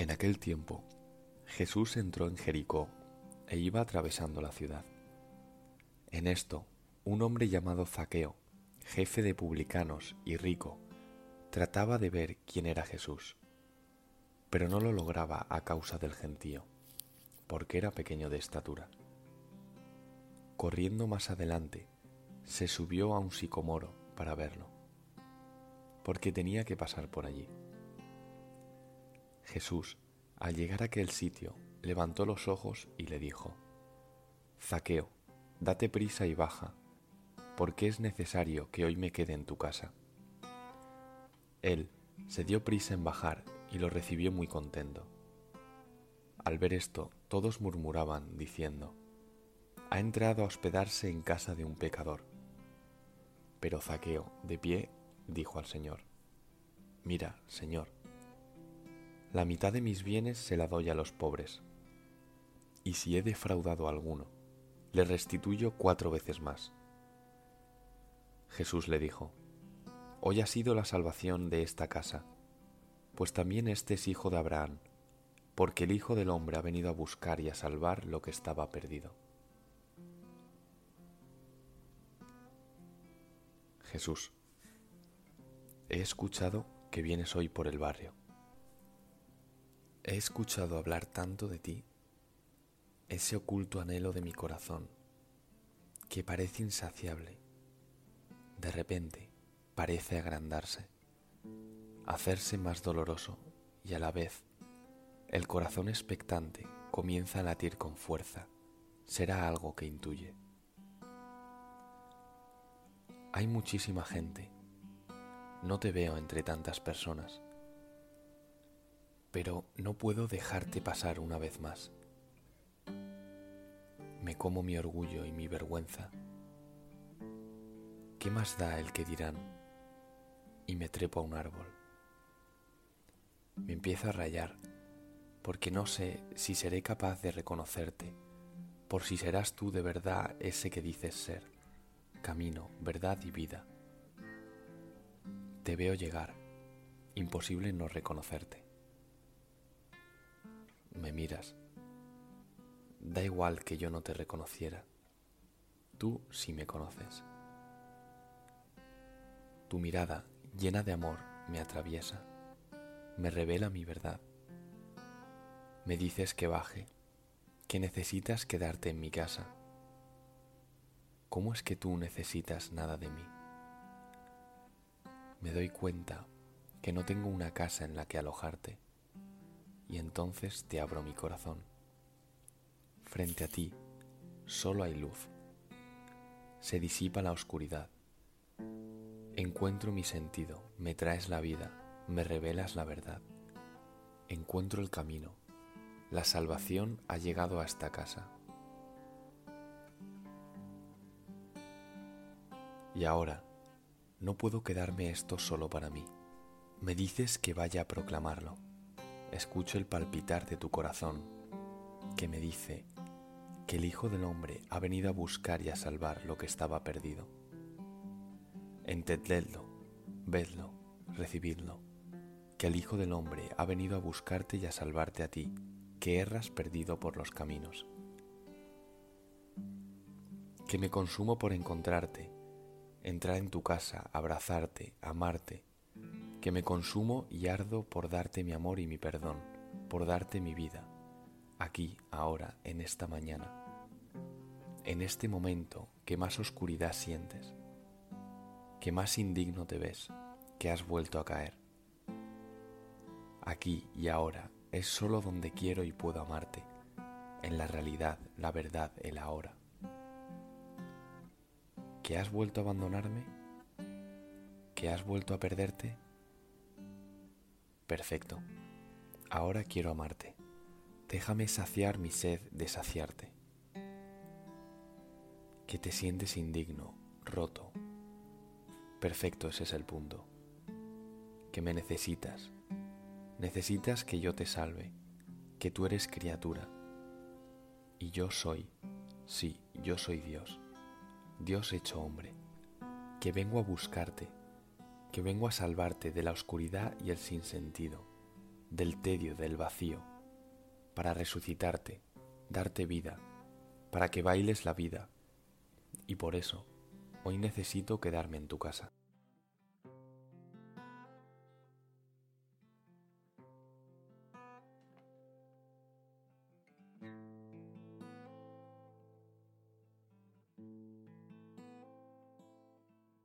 En aquel tiempo, Jesús entró en Jericó e iba atravesando la ciudad. En esto, un hombre llamado Zaqueo, jefe de publicanos y rico, trataba de ver quién era Jesús, pero no lo lograba a causa del gentío, porque era pequeño de estatura. Corriendo más adelante, se subió a un sicomoro para verlo, porque tenía que pasar por allí. Jesús, al llegar a aquel sitio, levantó los ojos y le dijo, Zaqueo, date prisa y baja, porque es necesario que hoy me quede en tu casa. Él se dio prisa en bajar y lo recibió muy contento. Al ver esto, todos murmuraban, diciendo, Ha entrado a hospedarse en casa de un pecador. Pero Zaqueo, de pie, dijo al Señor, Mira, Señor, la mitad de mis bienes se la doy a los pobres, y si he defraudado a alguno, le restituyo cuatro veces más. Jesús le dijo, Hoy ha sido la salvación de esta casa, pues también este es hijo de Abraham, porque el Hijo del Hombre ha venido a buscar y a salvar lo que estaba perdido. Jesús, he escuchado que vienes hoy por el barrio. He escuchado hablar tanto de ti, ese oculto anhelo de mi corazón, que parece insaciable. De repente parece agrandarse, hacerse más doloroso y a la vez el corazón expectante comienza a latir con fuerza. Será algo que intuye. Hay muchísima gente. No te veo entre tantas personas pero no puedo dejarte pasar una vez más. Me como mi orgullo y mi vergüenza. ¿Qué más da el que dirán? Y me trepo a un árbol. Me empiezo a rayar, porque no sé si seré capaz de reconocerte, por si serás tú de verdad ese que dices ser, camino, verdad y vida. Te veo llegar, imposible no reconocerte me miras. Da igual que yo no te reconociera. Tú sí me conoces. Tu mirada, llena de amor, me atraviesa, me revela mi verdad. Me dices que baje, que necesitas quedarte en mi casa. ¿Cómo es que tú necesitas nada de mí? Me doy cuenta que no tengo una casa en la que alojarte y entonces te abro mi corazón. Frente a ti solo hay luz. Se disipa la oscuridad. Encuentro mi sentido, me traes la vida, me revelas la verdad. Encuentro el camino. La salvación ha llegado a esta casa. Y ahora, no puedo quedarme esto solo para mí. Me dices que vaya a proclamarlo escucho el palpitar de tu corazón que me dice que el Hijo del Hombre ha venido a buscar y a salvar lo que estaba perdido. Entendedlo, vedlo, recibidlo, que el Hijo del Hombre ha venido a buscarte y a salvarte a ti, que erras perdido por los caminos. Que me consumo por encontrarte, entrar en tu casa, abrazarte, amarte, que me consumo y ardo por darte mi amor y mi perdón, por darte mi vida, aquí, ahora, en esta mañana, en este momento que más oscuridad sientes, que más indigno te ves, que has vuelto a caer. Aquí y ahora es solo donde quiero y puedo amarte, en la realidad, la verdad, el ahora. ¿Que has vuelto a abandonarme? ¿Que has vuelto a perderte? Perfecto. Ahora quiero amarte. Déjame saciar mi sed de saciarte. Que te sientes indigno, roto. Perfecto, ese es el punto. Que me necesitas. Necesitas que yo te salve, que tú eres criatura. Y yo soy, sí, yo soy Dios, Dios hecho hombre, que vengo a buscarte que vengo a salvarte de la oscuridad y el sinsentido, del tedio, del vacío, para resucitarte, darte vida, para que bailes la vida. Y por eso, hoy necesito quedarme en tu casa.